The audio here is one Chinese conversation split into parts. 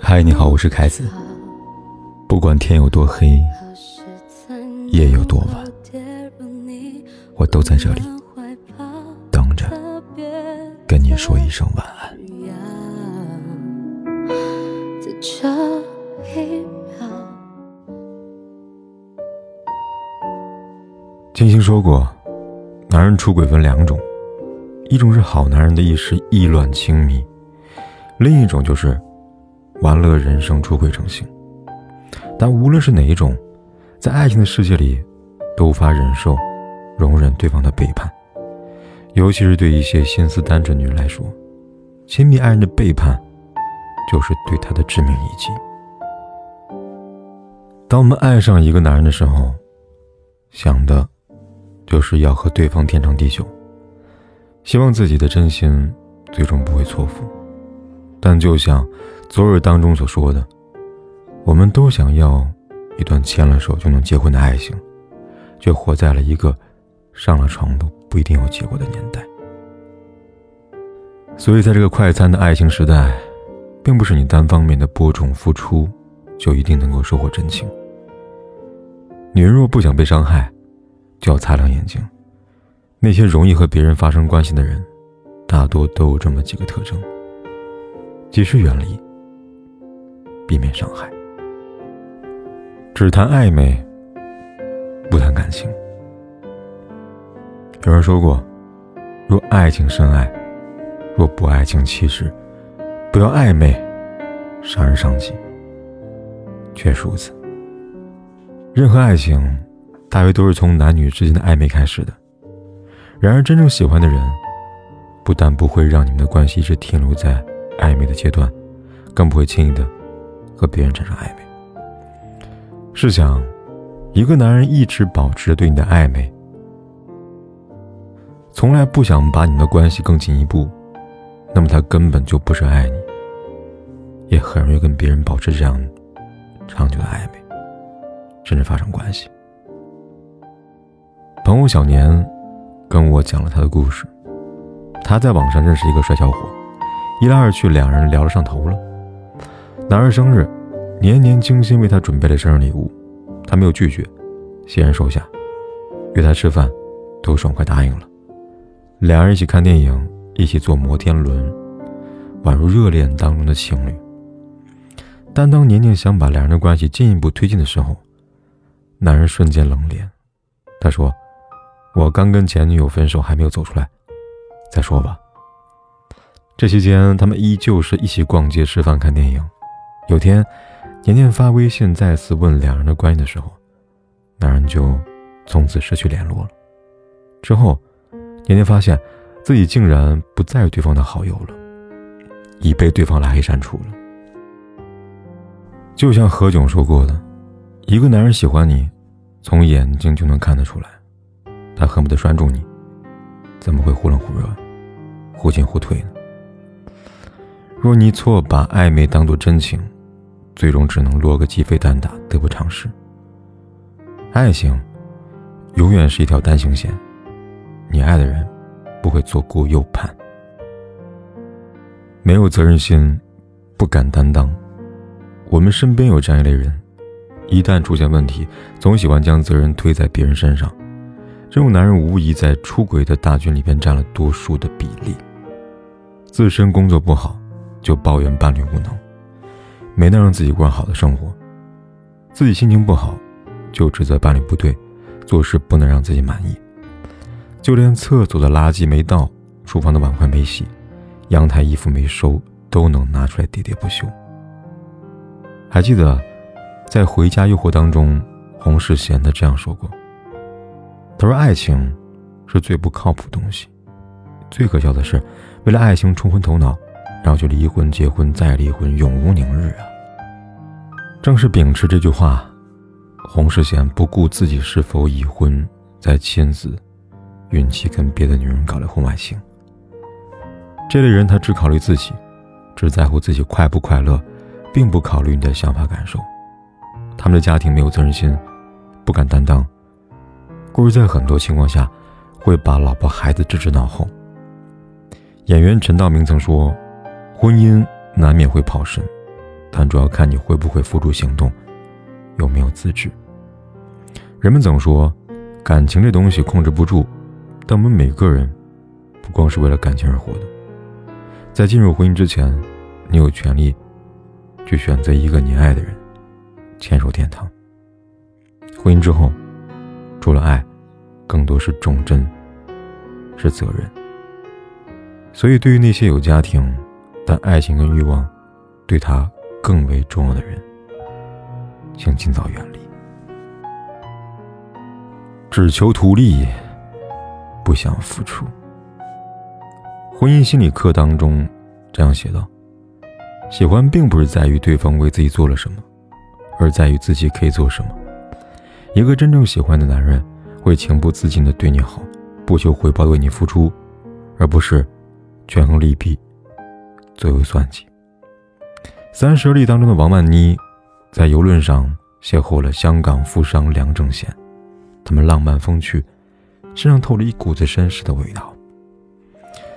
嗨，你好，我是凯子。不管天有多黑，夜有多晚，我都在这里等着跟你说一声晚安。金星说过，男人出轨分两种，一种是好男人的一时意乱情迷，另一种就是。玩乐人生，出轨成性。但无论是哪一种，在爱情的世界里，都无法忍受、容忍对方的背叛。尤其是对一些心思单纯女人来说，亲密爱人的背叛，就是对她的致命一击。当我们爱上一个男人的时候，想的，就是要和对方天长地久，希望自己的真心最终不会错付。但就像……昨日当中所说的，我们都想要一段牵了手就能结婚的爱情，却活在了一个上了床都不一定有结果的年代。所以，在这个快餐的爱情时代，并不是你单方面的播种付出就一定能够收获真情。女人若不想被伤害，就要擦亮眼睛。那些容易和别人发生关系的人，大多都有这么几个特征：及时远离。避免伤害，只谈暧昧，不谈感情。有人说过，若爱情深爱，若不爱情弃之，不要暧昧，伤人伤己。确实如此。任何爱情，大约都是从男女之间的暧昧开始的。然而，真正喜欢的人，不但不会让你们的关系一直停留在暧昧的阶段，更不会轻易的。和别人产生暧昧。试想，一个男人一直保持着对你的暧昧，从来不想把你们的关系更进一步，那么他根本就不是爱你，也很容易跟别人保持这样长久的暧昧，甚至发生关系。朋友小年跟我讲了他的故事，他在网上认识一个帅小伙，一来二去，两人聊了上头了。男人生日，年年精心为他准备了生日礼物，他没有拒绝，欣然收下，约他吃饭，都爽快答应了。两人一起看电影，一起坐摩天轮，宛如热恋当中的情侣。但当年年想把两人的关系进一步推进的时候，男人瞬间冷脸，他说：“我刚跟前女友分手，还没有走出来，再说吧。”这期间，他们依旧是一起逛街、吃饭、看电影。有天，年年发微信再次问两人的关系的时候，男人就从此失去联络了。之后，年年发现自己竟然不再对方的好友了，已被对方拉黑删除了。就像何炅说过的：“一个男人喜欢你，从眼睛就能看得出来，他恨不得拴住你，怎么会忽冷忽热，忽进忽退呢？若你错把暧昧当作真情。”最终只能落个鸡飞蛋打，得不偿失。爱情永远是一条单行线，你爱的人不会左顾右盼，没有责任心，不敢担当。我们身边有这样一类人，一旦出现问题，总喜欢将责任推在别人身上。这种男人无疑在出轨的大军里边占了多数的比例。自身工作不好，就抱怨伴侣无能。没能让自己过上好的生活，自己心情不好，就指责伴侣不对，做事不能让自己满意，就连厕所的垃圾没倒，厨房的碗筷没洗，阳台衣服没收，都能拿出来喋喋不休。还记得，在《回家诱惑》当中，洪世贤的这样说过：“他说，爱情是最不靠谱东西，最可笑的是，为了爱情冲昏头脑。”然后就离婚、结婚、再离婚，永无宁日啊！正是秉持这句话，洪世贤不顾自己是否已婚，在亲自孕期跟别的女人搞了婚外情。这类人他只考虑自己，只在乎自己快不快乐，并不考虑你的想法感受。他们的家庭没有责任心，不敢担当，故而在很多情况下会把老婆孩子置之脑后。演员陈道明曾说：“婚姻难免会跑神，但主要看你会不会付诸行动，有没有自制。”人们总说，感情这东西控制不住，但我们每个人不光是为了感情而活的。在进入婚姻之前，你有权利去选择一个你爱的人，牵手天堂。婚姻之后，除了爱，更多是忠贞，是责任。所以，对于那些有家庭，但爱情跟欲望对他更为重要的人，请尽早远离。只求图利，不想付出。婚姻心理课当中这样写道：“喜欢并不是在于对方为自己做了什么，而在于自己可以做什么。一个真正喜欢的男人，会情不自禁的对你好，不求回报为你付出，而不是权衡利弊，左右算计。”《三十而立》当中的王曼妮，在游轮上邂逅了香港富商梁正贤。他们浪漫风趣，身上透着一股子绅士的味道。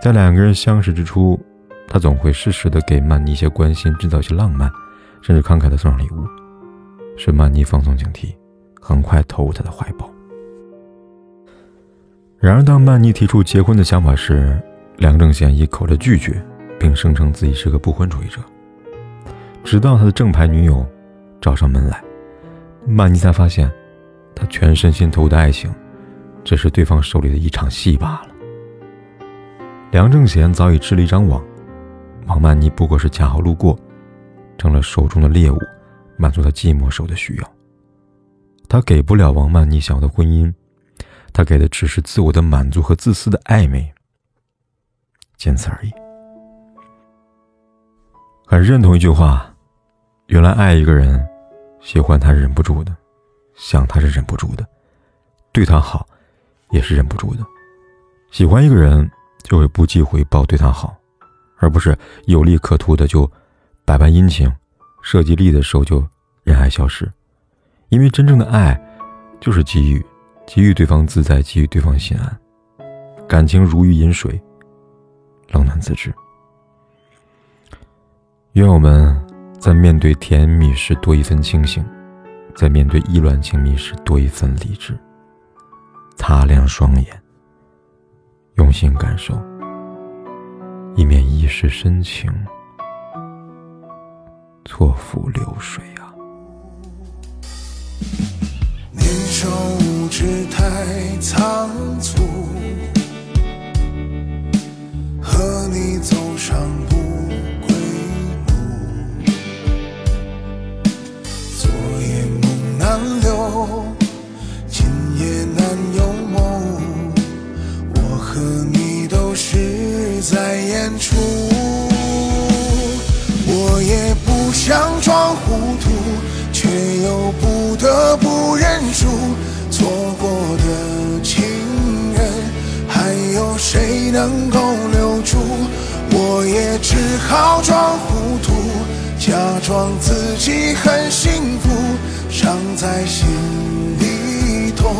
在两个人相识之初，他总会适时的给曼妮一些关心，制造一些浪漫，甚至慷慨的送上礼物，使曼妮放松警惕，很快投入他的怀抱。然而，当曼妮提出结婚的想法时，梁正贤一口的拒绝，并声称自己是个不婚主义者。直到他的正牌女友找上门来，曼妮才发现。他全身心投入的爱情，只是对方手里的一场戏罢了。梁正贤早已织了一张网，王曼妮不过是恰好路过，成了手中的猎物，满足他寂寞时候的需要。他给不了王曼妮想要的婚姻，他给的只是自我的满足和自私的暧昧，仅此而已。很认同一句话：原来爱一个人，喜欢他忍不住的。想他是忍不住的，对他好，也是忍不住的。喜欢一个人，就会不计回报对他好，而不是有利可图的就百般殷勤，涉及利的时候就人爱消失。因为真正的爱，就是给予，给予对方自在，给予对方心安。感情如鱼饮水，冷暖自知。愿我们在面对甜蜜时多一份清醒。在面对意乱情迷时，多一份理智。擦亮双眼，用心感受，以免一时深情错付流水啊！年少无知太仓促，能够留住？我也只好装糊涂，假装自己很幸福，伤在心里痛，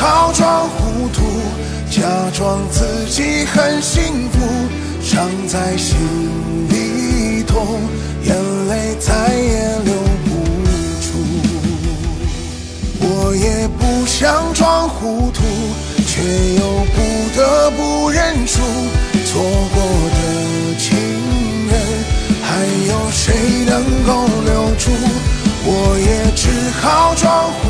好装糊涂，假装自己很幸福，伤在心里痛，眼泪再也流不出。我也不想装糊涂，却又不得不认输，错过的情人。还有谁能够留住？我也只好装糊涂，